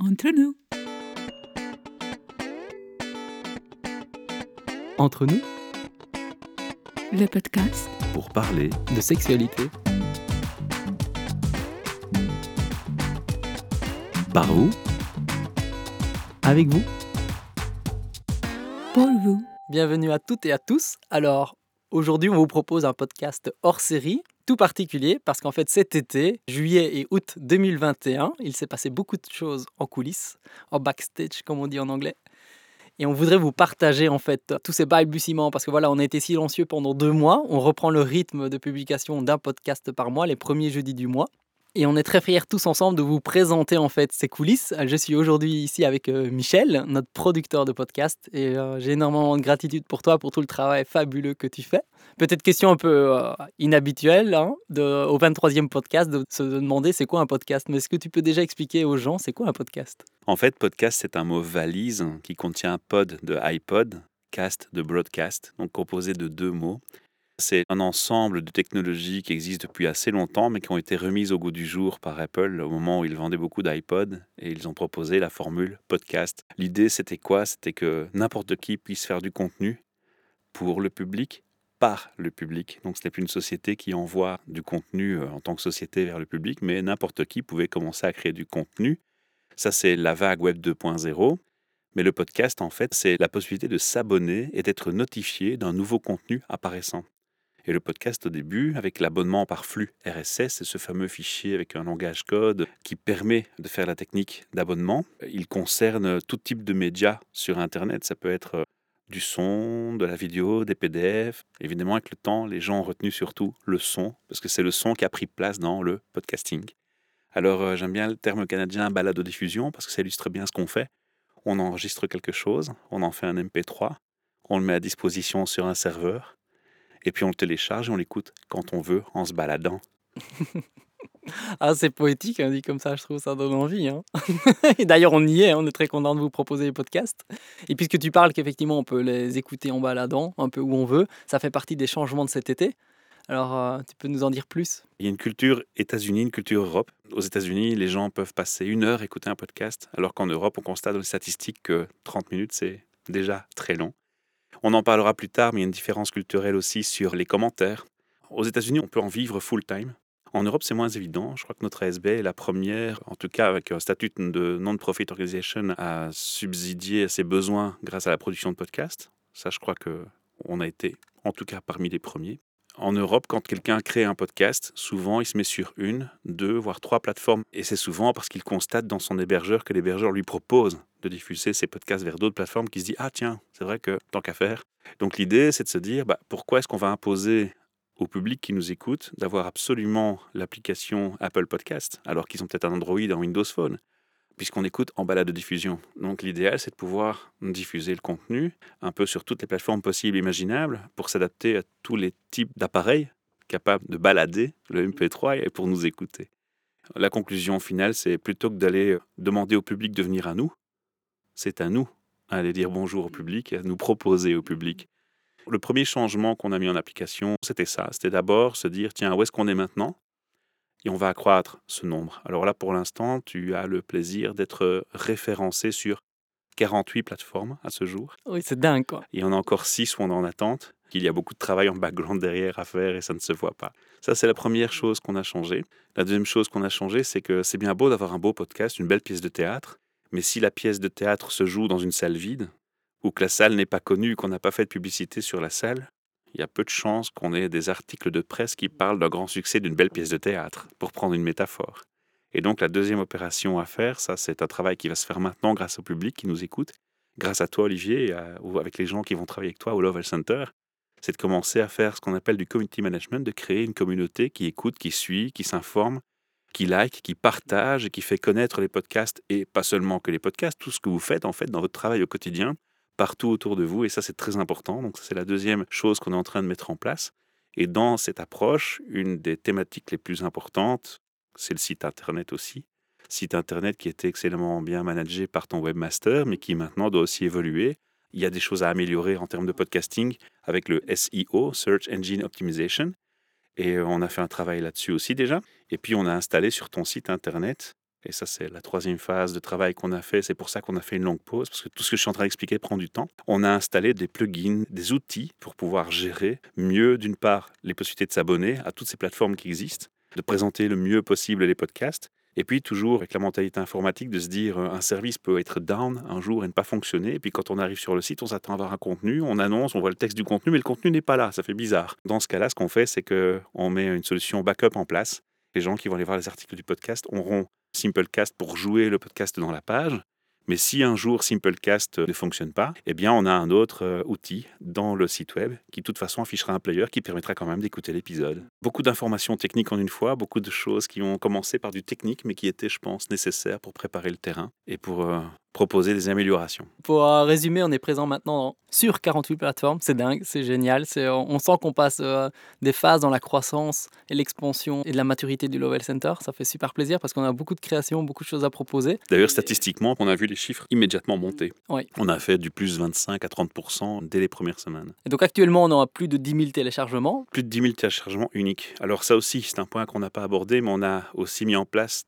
Entre nous. Entre nous, Le podcast pour parler de sexualité, par vous avec vous. pour vous. Bienvenue à toutes et à tous. Alors, aujourd'hui, on vous propose un podcast hors série, tout particulier, parce qu'en fait, cet été, juillet et août 2021, il s'est passé beaucoup de choses en coulisses, en backstage, comme on dit en anglais. Et on voudrait vous partager en fait tous ces balbutiements parce que voilà, on a été silencieux pendant deux mois. On reprend le rythme de publication d'un podcast par mois, les premiers jeudis du mois. Et on est très fiers tous ensemble de vous présenter en fait ces coulisses. Je suis aujourd'hui ici avec euh, Michel, notre producteur de podcast, et euh, j'ai énormément de gratitude pour toi, pour tout le travail fabuleux que tu fais. Peut-être question un peu euh, inhabituelle hein, au 23e podcast de se demander c'est quoi un podcast. Mais est-ce que tu peux déjà expliquer aux gens c'est quoi un podcast? En fait, podcast, c'est un mot valise qui contient pod de iPod, cast de broadcast, donc composé de deux mots. C'est un ensemble de technologies qui existent depuis assez longtemps, mais qui ont été remises au goût du jour par Apple au moment où ils vendaient beaucoup d'iPod et ils ont proposé la formule podcast. L'idée, c'était quoi? C'était que n'importe qui puisse faire du contenu pour le public, par le public. Donc, ce n'est plus une société qui envoie du contenu euh, en tant que société vers le public, mais n'importe qui pouvait commencer à créer du contenu. Ça, c'est la vague Web 2.0. Mais le podcast, en fait, c'est la possibilité de s'abonner et d'être notifié d'un nouveau contenu apparaissant. Et le podcast, au début, avec l'abonnement par flux RSS, c'est ce fameux fichier avec un langage code qui permet de faire la technique d'abonnement. Il concerne tout type de médias sur Internet. Ça peut être euh, du son, de la vidéo, des PDF. Évidemment, avec le temps, les gens ont retenu surtout le son, parce que c'est le son qui a pris place dans le podcasting. Alors, euh, j'aime bien le terme canadien balado-diffusion, parce que ça illustre bien ce qu'on fait. On enregistre quelque chose, on en fait un MP3, on le met à disposition sur un serveur, et puis on le télécharge et on l'écoute quand on veut en se baladant. Ah, c'est poétique, hein, dit comme ça, je trouve ça donne envie. hein. et d'ailleurs, on y est, hein, on est très content de vous proposer les podcasts. Et puisque tu parles qu'effectivement, on peut les écouter en baladant, un peu où on veut, ça fait partie des changements de cet été. Alors, euh, tu peux nous en dire plus? Il y a une culture États-Unis, une culture Europe. Aux États-Unis, les gens peuvent passer une heure à écouter un podcast, alors qu'en Europe, on constate dans les statistiques que 30 minutes, c'est déjà très long. On en parlera plus tard, mais il y a une différence culturelle aussi sur les commentaires. Aux États-Unis, on peut en vivre full-time. En Europe, c'est moins évident. Je crois que notre ASB est la première, en tout cas avec un statut de non-profit organization, à subsidier ses besoins grâce à la production de podcasts. Ça, je crois que on a été, en tout cas, parmi les premiers. En Europe, quand quelqu'un crée un podcast, souvent il se met sur une, deux, voire trois plateformes. Et c'est souvent parce qu'il constate dans son hébergeur que l'hébergeur lui propose de diffuser ses podcasts vers d'autres plateformes qui se dit Ah, tiens, c'est vrai que tant qu'à faire. Donc l'idée, c'est de se dire bah, pourquoi est-ce qu'on va imposer au public qui nous écoute d'avoir absolument l'application Apple Podcast alors qu'ils ont peut-être un Android, un Windows Phone? Puisqu'on écoute en balade de diffusion. Donc l'idéal, c'est de pouvoir diffuser le contenu un peu sur toutes les plateformes possibles imaginables pour s'adapter à tous les types d'appareils capables de balader le MP3 et pour nous écouter. La conclusion finale, c'est plutôt que d'aller demander au public de venir à nous, c'est à nous à aller dire bonjour au public et à nous proposer au public. Le premier changement qu'on a mis en application, c'était ça. C'était d'abord se dire, tiens, où est-ce qu'on est maintenant? Et on va accroître ce nombre. Alors là, pour l'instant, tu as le plaisir d'être référencé sur 48 plateformes à ce jour. Oui, c'est dingue, quoi. Il y en a encore 6 où on est en attente. Il y a beaucoup de travail en background derrière à faire et ça ne se voit pas. Ça, c'est la première chose qu'on a changé. La deuxième chose qu'on a changé, c'est que c'est bien beau d'avoir un beau podcast, une belle pièce de théâtre, mais si la pièce de théâtre se joue dans une salle vide, ou que la salle n'est pas connue, qu'on n'a pas fait de publicité sur la salle, il y a peu de chances qu'on ait des articles de presse qui parlent d'un grand succès d'une belle pièce de théâtre, pour prendre une métaphore. Et donc la deuxième opération à faire, ça c'est un travail qui va se faire maintenant grâce au public qui nous écoute, grâce à toi Olivier, ou avec les gens qui vont travailler avec toi au Love Center, c'est de commencer à faire ce qu'on appelle du community management, de créer une communauté qui écoute, qui suit, qui s'informe, qui like, qui partage et qui fait connaître les podcasts, et pas seulement que les podcasts, tout ce que vous faites en fait dans votre travail au quotidien, partout autour de vous, et ça c'est très important. Donc c'est la deuxième chose qu'on est en train de mettre en place. Et dans cette approche, une des thématiques les plus importantes, c'est le site internet aussi. Site internet qui était excellemment bien managé par ton webmaster, mais qui maintenant doit aussi évoluer. Il y a des choses à améliorer en termes de podcasting avec le SEO, Search Engine Optimization. Et on a fait un travail là-dessus aussi déjà. Et puis on a installé sur ton site internet Et ça, c'est la troisième phase de travail qu'on a fait. C'est pour ça qu'on a fait une longue pause, parce que tout ce que je suis en train d'expliquer prend du temps. On a installé des plugins, des outils pour pouvoir gérer mieux, d'une part, les possibilités de s'abonner à toutes ces plateformes qui existent, de présenter le mieux possible les podcasts, et puis toujours avec la mentalité informatique de se dire euh, un service peut être down un jour et ne pas fonctionner. Et puis quand on arrive sur le site, on s'attend à avoir un contenu, on annonce, on voit le texte du contenu, mais le contenu n'est pas là. Ça fait bizarre. Dans ce cas-là, ce qu'on fait, c'est qu'on met une solution backup en place. Les gens qui vont aller voir les articles du podcast auront Simplecast pour jouer le podcast dans la page. Mais si un jour Simplecast ne fonctionne pas, eh bien on a un autre euh, outil dans le site web qui de toute façon affichera un player qui permettra quand même d'écouter l'épisode. Beaucoup d'informations techniques en une fois, beaucoup de choses qui ont commencé par du technique mais qui étaient je pense nécessaires pour préparer le terrain et pour euh, proposer des améliorations. Pour euh, résumer, on est présent maintenant sur 48 plateformes. C'est dingue, c'est génial. On sent qu'on passe euh, des phases dans la croissance et l'expansion et de la maturité du Level Center. Ça fait super plaisir parce qu'on a beaucoup de créations, beaucoup de choses à proposer. D'ailleurs, statistiquement, on a vu les chiffres immédiatement monter. Oui. On a fait du plus 25 à 30% dès les premières semaines. Et donc actuellement, on a plus de 10 000 téléchargements. Plus de 10 000 téléchargements uniques. Alors ça aussi, c'est un point qu'on n'a pas abordé, mais on a aussi mis en place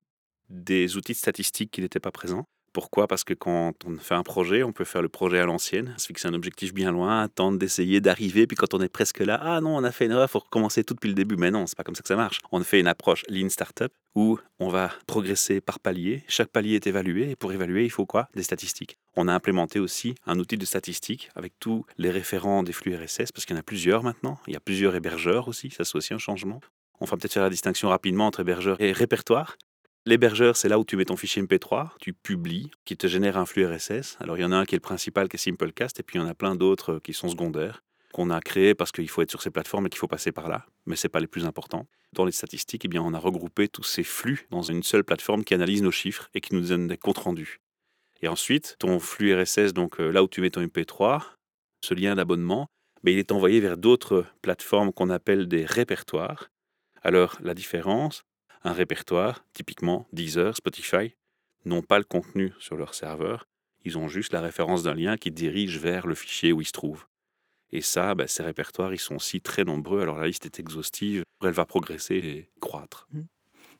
des outils de statistiques qui n'étaient pas présents. Pourquoi? Parce que quand on fait un projet, on peut faire le projet à l'ancienne, se fixer un objectif bien loin, attendre d'essayer d'arriver, puis quand on est presque là, ah non, on a fait une erreur, faut recommencer tout depuis le début. Mais non, c'est pas comme ça que ça marche. On fait une approche Lean Startup où on va progresser par palier. Chaque palier est évalué, et pour évaluer, il faut quoi? Des statistiques. On a implémenté aussi un outil de statistiques avec tous les référents des flux RSS, parce qu'il y en a plusieurs maintenant. Il y a plusieurs hébergeurs aussi, ça c'est aussi un changement. On va peut-être faire la distinction rapidement entre hébergeur et répertoire. L'hébergeur, c'est là où tu mets ton fichier MP3, tu publies, qui te génère un flux RSS. Alors il y en a un qui est le principal, qui est Simplecast, et puis il y en a plein d'autres qui sont secondaires, qu'on a créés parce qu'il faut être sur ces plateformes et qu'il faut passer par là, mais ce n'est pas les plus importants. Dans les statistiques, eh bien, on a regroupé tous ces flux dans une seule plateforme qui analyse nos chiffres et qui nous donne des comptes rendus. Et ensuite, ton flux RSS, donc euh, là où tu mets ton MP3, ce lien d'abonnement, mais il est envoyé vers d'autres plateformes qu'on appelle des répertoires. Alors la différence, un répertoire, typiquement Deezer, Spotify, n'ont pas le contenu sur leur serveur, ils ont juste la référence d'un lien qui dirige vers le fichier où il se trouve. Et ça, bah, ces répertoires, ils sont aussi très nombreux, alors la liste est exhaustive, elle va progresser et croître. Mmh.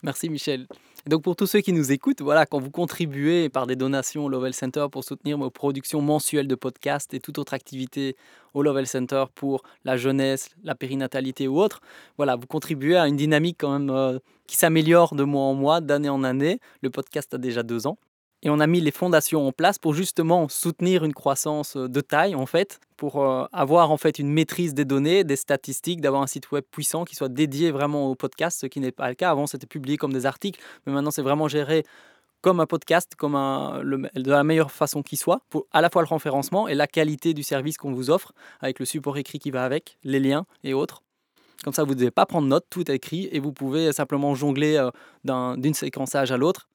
Merci Michel. donc pour tous ceux qui nous écoutent, voilà, quand vous contribuez par des donations au Lovell Center pour soutenir vos productions mensuelles de podcasts et toute autre activité au Lovell Center pour la jeunesse, la périnatalité ou autre, voilà, vous contribuez à une dynamique quand même euh, qui s'améliore de mois en mois, d'année en année. Le podcast a déjà deux ans. Et on a mis les fondations en place pour justement soutenir une croissance euh, de taille, en fait, pour euh, avoir en fait une maîtrise des données, des statistiques, d'avoir un site web puissant qui soit dédié vraiment au podcast, ce qui n'est pas le cas. Avant, c'était publié comme des articles, mais maintenant, c'est vraiment géré comme un podcast, comme de la meilleure façon qui soit, pour à la fois le référencement et la qualité du service qu'on vous offre, avec le support écrit qui va avec, les liens et autres. Comme ça, vous ne devez pas prendre note, tout est écrit, et vous pouvez simplement jongler euh, d'une séquençage à l'autre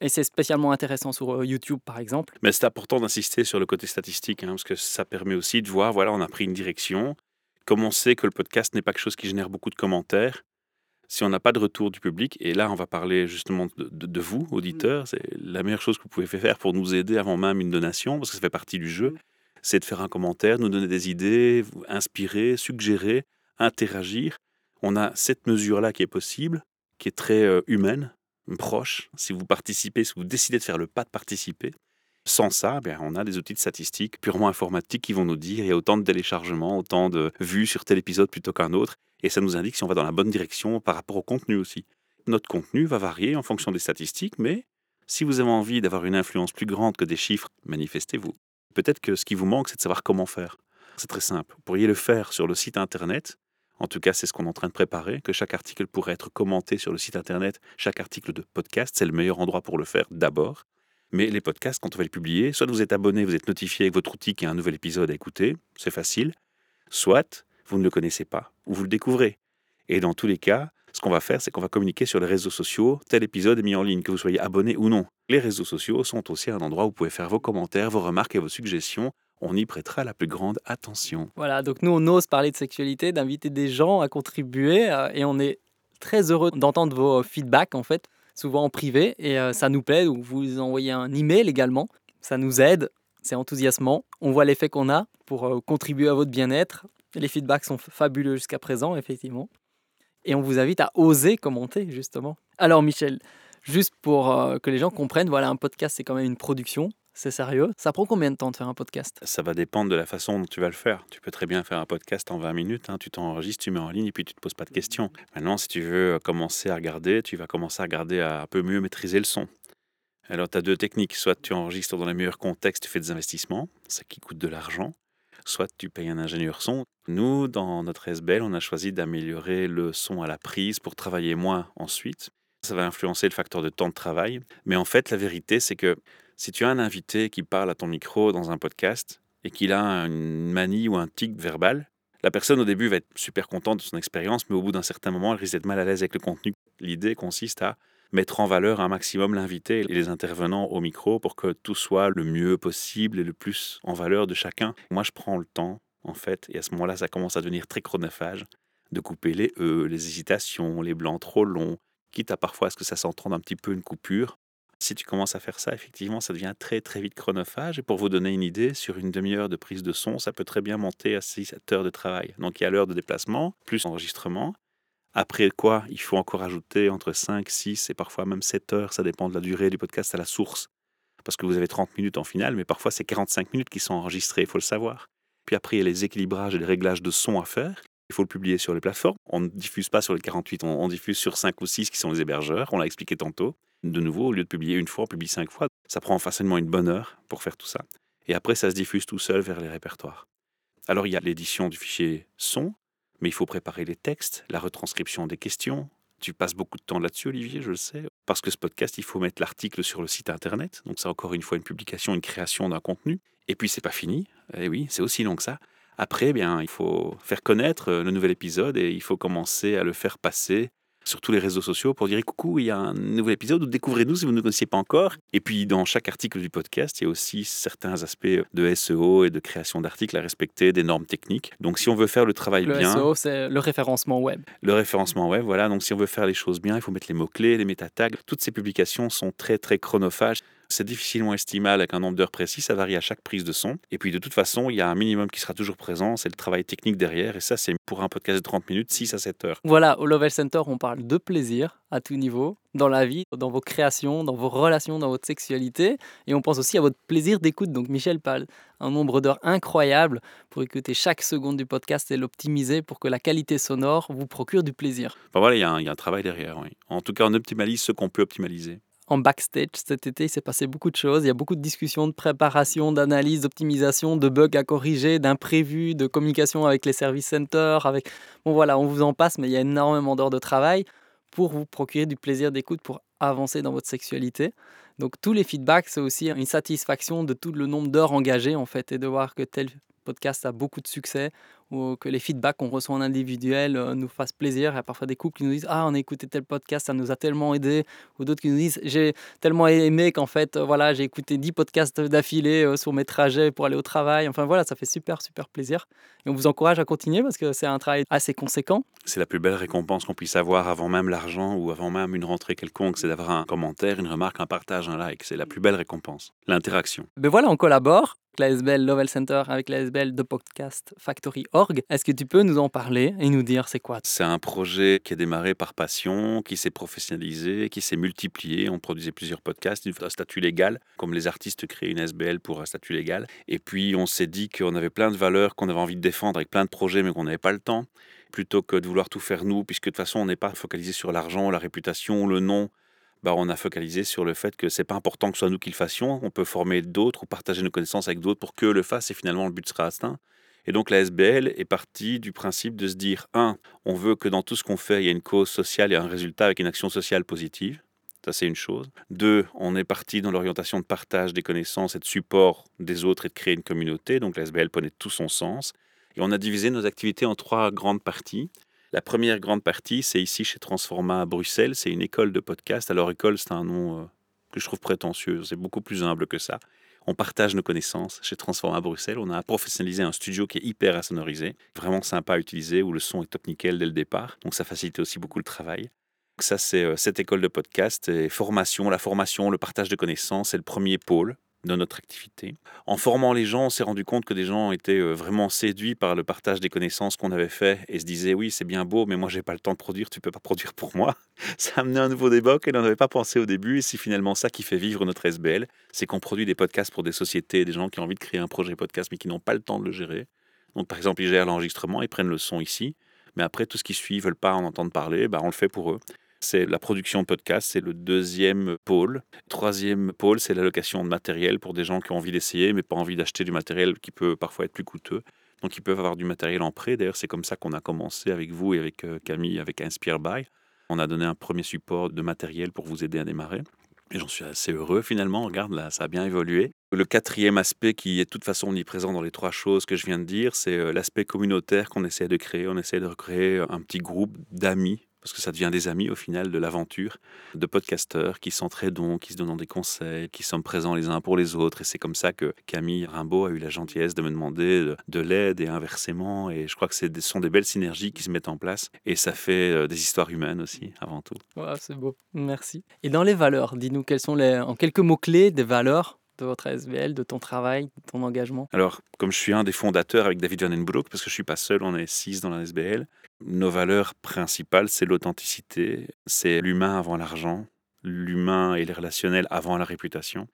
et c'est spécialement intéressant sur euh, YouTube, par exemple. Mais c'est important d'insister sur le côté statistique, hein, parce que ça permet aussi de voir, voilà, on a pris une direction. Comme on sait que le podcast n'est pas quelque chose qui génère beaucoup de commentaires, si on n'a pas de retour du public, et là on va parler justement de, vous, auditeurs, c'est la meilleure chose que vous pouvez faire pour nous aider avant même une donation, parce que ça fait partie du jeu, c'est de faire un commentaire, nous donner des idées, inspirer, suggérer, interagir. On a cette mesure-là qui est possible, qui est très euh, humaine, proche, si vous participez, si vous décidez de faire le pas de participer. Sans ça, bien, on a des outils de statistiques purement informatiques qui vont nous dire il y a autant de téléchargements, autant de vues sur tel épisode plutôt qu'un autre, et ça nous indique si on va dans la bonne direction par rapport au contenu aussi. Notre contenu va varier en fonction des statistiques, mais si vous avez envie d'avoir une influence plus grande que des chiffres, manifestez-vous. Peut-être que ce qui vous manque, c'est de savoir comment faire. C'est très simple. Vous pourriez le faire sur le site internet en tout cas, c'est ce qu'on est en train de préparer, que chaque article pourrait être commenté sur le site internet. Chaque article de podcast, c'est le meilleur endroit pour le faire d'abord. Mais les podcasts, quand on va les publier, soit vous êtes abonné, vous êtes notifié avec votre outil qu'il a un nouvel épisode à écouter, c'est facile, soit vous ne le connaissez pas, ou vous le découvrez. Et dans tous les cas, ce qu'on va faire, c'est qu'on va communiquer sur les réseaux sociaux, tel épisode est mis en ligne, que vous soyez abonné ou non. Les réseaux sociaux sont aussi un endroit où vous pouvez faire vos commentaires, vos remarques et vos suggestions on y prêtera la plus grande attention. Voilà, donc nous, on ose parler de sexualité, d'inviter des gens à contribuer, euh, et on est très heureux d'entendre vos feedbacks, en fait, souvent en privé, et euh, ça nous plaît, ou vous envoyez un email également, ça nous aide, c'est enthousiasmant, on voit l'effet qu'on a pour euh, contribuer à votre bien-être, les feedbacks sont fabuleux jusqu'à présent, effectivement, et on vous invite à oser commenter, justement. Alors Michel, Juste pour euh, que les gens comprennent, voilà, un podcast, c'est quand même une production. C'est sérieux? Ça prend combien de temps de faire un podcast? Ça va dépendre de la façon dont tu vas le faire. Tu peux très bien faire un podcast en 20 minutes. hein. Tu t'enregistres, tu mets en ligne et puis tu te poses pas de questions. Maintenant, si tu veux commencer à regarder, tu vas commencer à regarder à un peu mieux maîtriser le son. Alors, tu as deux techniques. Soit tu enregistres dans les meilleurs contextes, tu fais des investissements, ça qui coûte de l'argent. Soit tu payes un ingénieur son. Nous, dans notre SBL, on a choisi d'améliorer le son à la prise pour travailler moins ensuite. Ça va influencer le facteur de temps de travail. Mais en fait, la vérité, c'est que si tu as un invité qui parle à ton micro dans un podcast et qu'il a une manie ou un tic verbal, la personne au début va être super contente de son expérience, mais au bout d'un certain moment, elle risque d'être mal à l'aise avec le contenu. L'idée consiste à mettre en valeur un maximum l'invité et les intervenants au micro pour que tout soit le mieux possible et le plus en valeur de chacun. Moi, je prends le temps, en fait, et à ce moment-là, ça commence à devenir très chronophage, de couper les E, les hésitations, les blancs trop longs, quitte à parfois à ce que ça s'entende un petit peu une coupure. Si tu commences à faire ça, effectivement, ça devient très très vite chronophage. Et pour vous donner une idée, sur une demi-heure de prise de son, ça peut très bien monter à 6 heures de travail. Donc il y a l'heure de déplacement, plus enregistrement. Après quoi, il faut encore ajouter entre 5, 6 et parfois même 7 heures, ça dépend de la durée du podcast à la source. Parce que vous avez 30 minutes en finale, mais parfois c'est 45 minutes qui sont enregistrées, il faut le savoir. Puis après, il y a les équilibrages et les réglages de son à faire. Il faut le publier sur les plateformes. On ne diffuse pas sur les 48, on, on diffuse sur 5 ou 6 qui sont les hébergeurs, on l'a expliqué tantôt. De nouveau, au lieu de publier une fois, on publie 5 fois. Ça prend facilement une bonne heure pour faire tout ça. Et après, ça se diffuse tout seul vers les répertoires. Alors, il y a l'édition du fichier son, mais il faut préparer les textes, la retranscription des questions. Tu passes beaucoup de temps là-dessus, Olivier, je le sais. Parce que ce podcast, il faut mettre l'article sur le site internet. Donc, c'est encore une fois une publication, une création d'un contenu. Et puis, c'est pas fini. Et oui, c'est aussi long que ça. Après, eh bien, il faut faire connaître le nouvel épisode et il faut commencer à le faire passer sur tous les réseaux sociaux pour dire coucou, il y a un nouvel épisode, découvrez-nous si vous ne nous connaissiez pas encore. Et puis dans chaque article du podcast, il y a aussi certains aspects de SEO et de création d'articles à respecter, des normes techniques. Donc si on veut faire le travail Le bien, SEO, c'est le référencement web. le référencement web, voilà, donc si on veut faire les choses bien, il faut mettre les mots-clés, les métatags. Toutes ces publications sont très très chronophages. C'est difficilement estimable avec un nombre d'heures précis, ça varie à chaque prise de son. Et puis de toute façon, il y a un minimum qui sera toujours présent, c'est le travail technique derrière. Et ça, c'est pour un podcast de 30 minutes, 6 à 7 heures. Voilà, au Level Center, on parle de plaisir à tout niveau, dans la vie, dans vos créations, dans vos relations, dans votre sexualité. Et on pense aussi à votre plaisir d'écoute. Donc Michel parle un nombre d'heures incroyable pour écouter chaque seconde du podcast et l'optimiser pour que la qualité sonore vous procure du plaisir. Enfin, voilà, il y, a un, il y a un travail derrière, oui. En tout cas, on optimalise ce qu'on peut optimaliser. En backstage cet été, il s'est passé beaucoup de choses. Il y a beaucoup de discussions, de préparation, d'analyse, d'optimisation, de bugs à corriger, d'imprévus, de communication avec les service centers. Avec... Bon voilà, on vous en passe, mais il y a énormément d'heures de travail pour vous procurer du plaisir d'écoute, pour avancer dans votre sexualité. Donc tous les feedbacks, c'est aussi une satisfaction de tout le nombre d'heures engagées en fait et de voir que tel podcast a beaucoup de succès ou que les feedbacks qu'on reçoit en individuel euh, nous fassent plaisir. Il y a parfois des couples qui nous disent Ah, on a écouté tel podcast, ça nous a tellement aidé. Ou d'autres qui nous disent J'ai tellement aimé qu'en fait, euh, voilà, j'ai écouté 10 podcasts d'affilée euh, sur mes trajets pour aller au travail. Enfin voilà, ça fait super, super plaisir. Et on vous encourage à continuer parce que c'est un travail assez conséquent. C'est la plus belle récompense qu'on puisse avoir avant même l'argent ou avant même une rentrée quelconque, c'est d'avoir un commentaire, une remarque, un partage, un like. C'est la plus belle récompense. L'interaction. Mais voilà, on collabore avec l'ASBL Level Center, avec l'ASBL de Podcast Factory Est-ce que tu peux nous en parler et nous dire c'est quoi? C'est un projet qui est démarré par passion, qui s'est professionnalisé, qui s'est multiplié. On produisait plusieurs podcasts, un statut légal, comme les artistes créent une SBL pour un statut légal. Et puis on s'est dit qu'on avait plein de valeurs qu'on avait envie de défendre avec plein de projets, mais qu'on n'avait pas le temps. Plutôt que de vouloir tout faire nous, puisque de toute façon on n'est pas focalisé sur l'argent, la réputation, le nom. Bah, on a focalisé sur le fait que c'est pas important que ce soit nous qui le fassions. On peut former d'autres ou partager nos connaissances avec d'autres pour que le fassent et finalement le but sera atteint. Et donc la SBL est partie du principe de se dire, un, on veut que dans tout ce qu'on fait, il y ait une cause sociale et un résultat avec une action sociale positive. Ça, c'est une chose. Deux, on est parti dans l'orientation de partage des connaissances et de support des autres et de créer une communauté. Donc la SBL prenait tout son sens. Et on a divisé nos activités en trois grandes parties. La première grande partie, c'est ici chez Transforma à Bruxelles. C'est une école de podcast. Alors, école, c'est un nom euh, que je trouve prétentieux. C'est beaucoup plus humble que ça. On partage nos connaissances chez Transforma à Bruxelles. On a professionnalisé un studio qui est hyper insonorisé, vraiment sympa à utiliser, où le son est top nickel dès le départ. Donc, ça facilite aussi beaucoup le travail. Donc, ça, c'est euh, cette école de podcast et formation. La formation, le partage de connaissances, c'est le premier pôle de notre activité. En formant les gens, on s'est rendu compte que des gens étaient euh, vraiment séduits par le partage des connaissances qu'on avait fait et se disaient oui c'est bien beau mais moi j'ai pas le temps de produire, tu peux pas produire pour moi. Ça a amené un nouveau débat auquel on n'avait pas pensé au début et c'est finalement ça qui fait vivre notre SBL, c'est qu'on produit des podcasts pour des sociétés, des gens qui ont envie de créer un projet podcast mais qui n'ont pas le temps de le gérer. Donc par exemple ils gèrent l'enregistrement, ils prennent le son ici, mais après tout ce qui suit, ils veulent pas en entendre parler, bah, on le fait pour eux c'est la production de podcasts, c'est le deuxième pôle. Troisième pôle, c'est l'allocation de matériel pour des gens qui ont envie d'essayer, mais pas envie d'acheter du matériel qui peut parfois être plus coûteux. Donc ils peuvent avoir du matériel en prêt. D'ailleurs, c'est comme ça qu'on a commencé avec vous et avec euh, Camille, avec Inspire By. On a donné un premier support de matériel pour vous aider à démarrer. Et j'en suis assez heureux finalement. Regarde, là, ça a bien évolué. Le quatrième aspect qui est de toute façon omniprésent dans les trois choses que je viens de dire, c'est euh, l'aspect communautaire qu'on essaie de créer. On essaie de recréer un petit groupe d'amis parce que ça devient des amis au final de l'aventure, de podcasteurs qui s'entraident, qui se donnent des conseils, qui sont présents les uns pour les autres. Et c'est comme ça que Camille Rimbaud a eu la gentillesse de me demander de, l'aide et inversement. Et je crois que ce sont des belles synergies qui se mettent en place. Et ça fait euh, des histoires humaines aussi, avant tout. c'est beau, merci. Et dans les valeurs, dis-nous sont les, en quelques mots-clés des valeurs de votre SBL, de ton travail, de ton engagement? Alors, comme je suis un des fondateurs avec David Van Broek, parce que je ne suis pas seul, on est six dans la SBL, nos valeurs principales, c'est l'authenticité, c'est l'humain avant l'argent, l'humain et les relationnels avant la réputation.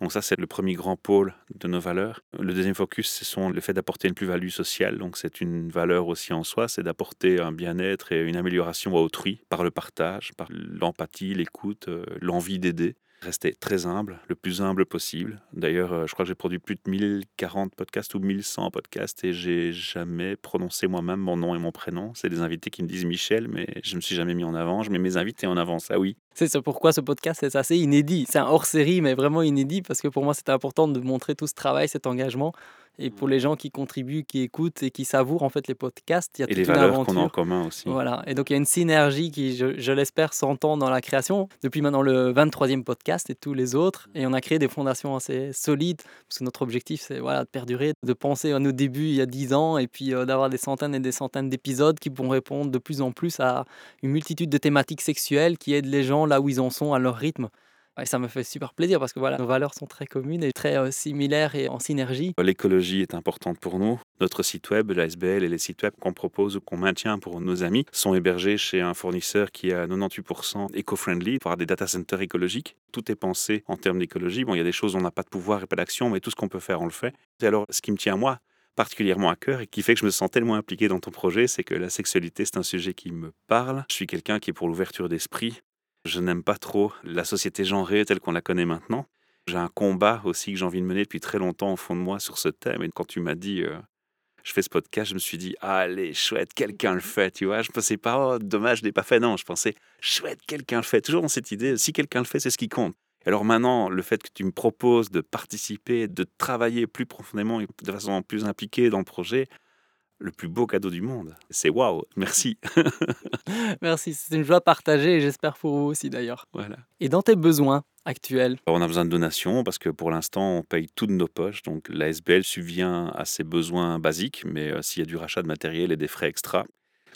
Donc ça, c'est le premier grand pôle de nos valeurs. Le deuxième focus, ce sont le fait d'apporter une plus-value sociale. Donc c'est une valeur aussi en soi, c'est d'apporter un bien-être et une amélioration à autrui par le partage, par l'empathie, l'écoute, euh, l'envie d'aider. Rester très humble, le plus humble possible. D'ailleurs, euh, je crois que j'ai produit plus de 1040 podcasts ou 1100 podcasts et j'ai jamais prononcé moi-même mon nom et mon prénom. C'est des invités qui me disent Michel, mais je me suis jamais mis en avant. Je mets mes invités en avant, ça oui. C'est pourquoi ce podcast est assez inédit. C'est un hors-série, mais vraiment inédit parce que pour moi, c'était important de montrer tout ce travail, cet engagement. Et pour les gens qui contribuent, qui écoutent et qui savourent en fait les podcasts, il y a et toute les valeurs qu'on a en commun aussi. Voilà. Et donc il y a une synergie qui, je, l'espère, s'entend dans la création. Depuis maintenant le 23e podcast et tous les autres. Et on a créé des fondations assez solides parce que notre objectif, c'est voilà, de perdurer, de penser à nos débuts il y a 10 ans et puis euh, d'avoir des centaines et des centaines d'épisodes qui pourront répondre de plus en plus à une multitude de thématiques sexuelles qui aident les gens là où ils en sont à leur rythme. Et ça me fait super plaisir parce que voilà, nos valeurs sont très communes et très euh, similaires et en synergie. L'écologie est importante pour nous. Notre site web, l'ASBL et les sites web qu'on propose ou qu'on maintient pour nos amis sont hébergés chez un fournisseur qui est à 98% éco-friendly, avoir des data centers écologiques. Tout est pensé en termes d'écologie. Bon, il y a des choses où on n'a pas de pouvoir et pas d'action, mais tout ce qu'on peut faire, on le fait. Et alors, ce qui me tient à moi, particulièrement à cœur et qui fait que je me sens tellement impliqué dans ton projet, c'est que la sexualité, c'est un sujet qui me parle. Je suis quelqu'un qui est pour l'ouverture d'esprit, je n'aime pas trop la société genrée telle qu'on la connaît maintenant. J'ai un combat aussi que j'ai envie de mener depuis très longtemps au fond de moi sur ce thème. Et quand tu m'as dit, euh, je fais ce podcast, je me suis dit, allez, chouette, quelqu'un le fait, tu vois. Je pensais pas, oh, dommage, je l'ai pas fait. Non, je pensais, chouette, quelqu'un le fait. Toujours dans cette idée, si quelqu'un le fait, c'est ce qui compte. Alors maintenant, le fait que tu me proposes de participer, de travailler plus profondément et de façon plus impliquée dans le projet, le plus beau cadeau du monde. C'est waouh, merci. merci, c'est une joie partagée et j'espère pour vous aussi d'ailleurs. Voilà. Et dans tes besoins actuels? On a besoin de donations parce que pour l'instant, on paye tout de nos poches. Donc l'ASBL subvient à ses besoins basiques, mais euh, s'il y a du rachat de matériel et des frais extra,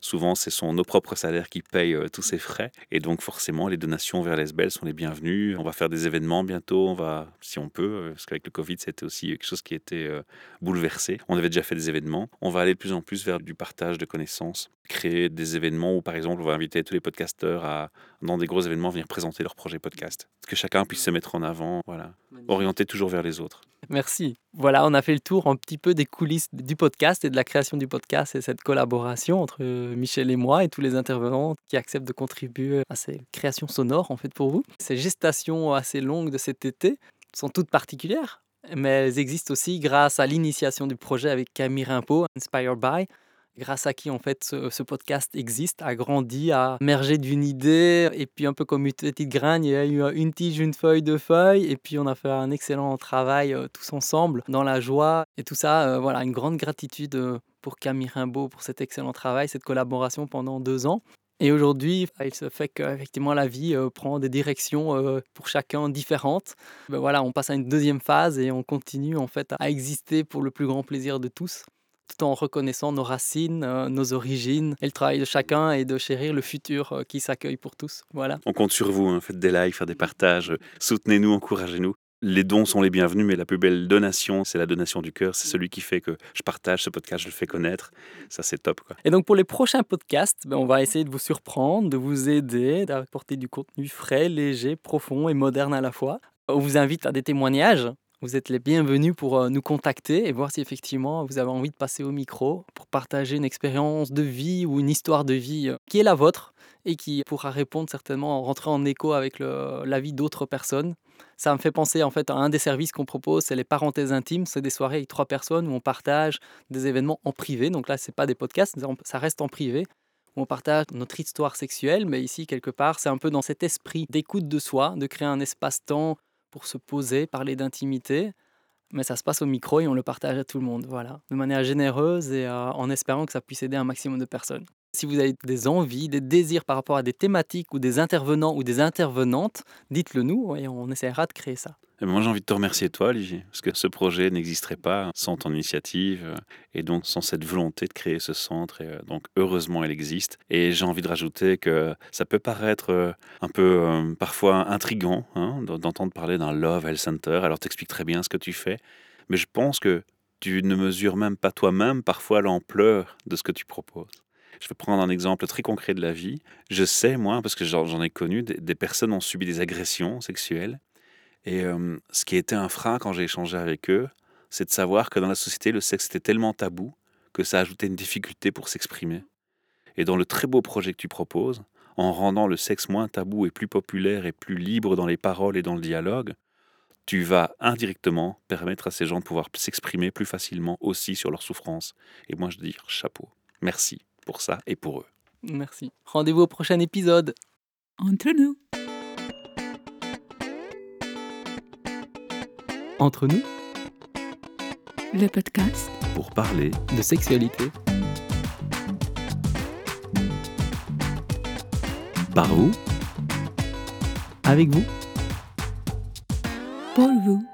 Souvent, ce sont nos propres salaires qui payent euh, tous ces frais. Et donc, forcément, les donations vers l'ESBEL sont les bienvenues. On va faire des événements bientôt. On va, si on peut, euh, parce qu'avec le Covid, c'était aussi quelque chose qui était euh, bouleversé. On avait déjà fait des événements. On va aller de plus en plus vers du partage de connaissances, créer des événements où, par exemple, on va inviter tous les podcasteurs à, dans des gros événements, venir présenter leur projet podcast. Que chacun puisse se mettre en avant, voilà. Orienter toujours vers les autres. Merci. Voilà, on a fait le tour un petit peu des coulisses du podcast et de la création du podcast et cette collaboration entre Michel et moi et tous les intervenants qui acceptent de contribuer à ces créations sonores en fait pour vous. Ces gestations assez longues de cet été sont toutes particulières, mais elles existent aussi grâce à l'initiation du projet avec Camille Rimpo, Inspired By, grâce à qui en fait ce, podcast existe, a grandi, a émergé d'une idée, et puis un peu comme une petite graine, il y a eu une tige, une feuille, deux feuilles, et puis on a fait un excellent travail euh, tous ensemble, dans la joie, et tout ça, euh, voilà, une grande gratitude euh, pour Camille Rimbaud pour cet excellent travail, cette collaboration pendant deux ans. Et aujourd'hui, il se fait qu'effectivement la vie prend des directions pour chacun différentes. Ben voilà, on passe à une deuxième phase et on continue en fait à exister pour le plus grand plaisir de tous tout en reconnaissant nos racines, euh, nos origines et le travail de chacun et de chérir le futur euh, qui s'accueille pour tous. Voilà. On compte sur vous, hein. faites des likes, faites des partages, soutenez-nous, encouragez-nous. les dons sont les bienvenus, mais la plus belle donation, c'est la donation du cœur. C'est celui qui fait que je partage ce podcast, je le fais connaître. Ça, c'est top. Quoi. Et donc pour les prochains podcasts, ben, on va essayer de vous surprendre, de vous aider, d'apporter du contenu frais, léger, profond et moderne à la fois. On vous invite à des témoignages. Vous êtes les bienvenus pour euh, nous contacter et voir si effectivement vous avez envie de passer au micro pour partager une expérience de vie ou une histoire de vie euh, qui est la vôtre et qui pourra répondre certainement, rentrer en écho avec la vie d'autres personnes. Ça me fait penser en fait à un des services qu'on propose, c'est les parenthèses intimes. C'est des soirées avec trois personnes où on partage des événements en privé. Donc là, c'est pas des podcasts, ça reste en privé. Où on partage notre histoire sexuelle, mais ici quelque part, c'est un peu dans cet esprit d'écoute de soi, de créer un espace-temps pour se poser, parler d'intimité. Mais ça se passe au micro et on le partage à tout le monde, voilà, de manière généreuse et euh, en espérant que ça puisse aider un maximum de personnes. Si vous avez des envies, des désirs par rapport à des thématiques ou des intervenants ou des intervenantes, dites-le nous et on essaiera de créer ça. Et moi, j'ai envie de te remercier, toi, Olivier, parce que ce projet n'existerait pas sans ton initiative euh, et donc sans cette volonté de créer ce centre. Et euh, donc, heureusement, elle existe. Et j'ai envie de rajouter que ça peut paraître euh, un peu parfois intrigant hein, d'entendre parler d'un Love Health Center. Alors, t'expliques très bien ce que tu fais, mais je pense que tu ne mesures même pas toi-même parfois l'ampleur de ce que tu proposes. Je vais prendre un exemple très concret de la vie. Je sais, moi, parce que j'en ai connu, des, personnes ont subi des agressions sexuelles. Et euh, ce qui était un frein quand j'ai échangé avec eux, c'est de savoir que dans la société, le sexe était tellement tabou que ça ajoutait une difficulté pour s'exprimer. Et dans le très beau projet que tu proposes, en rendant le sexe moins tabou et plus populaire et plus libre dans les paroles et dans le dialogue, tu vas indirectement permettre à ces gens de pouvoir s'exprimer plus facilement aussi sur leur souffrance. Et moi, je dis chapeau. Merci pour ça et pour eux. Merci. Rendez-vous au prochain épisode. Entre nous. Entre nous. Le podcast. Pour parler de sexualité. Par vous. Avec vous. Pour vous.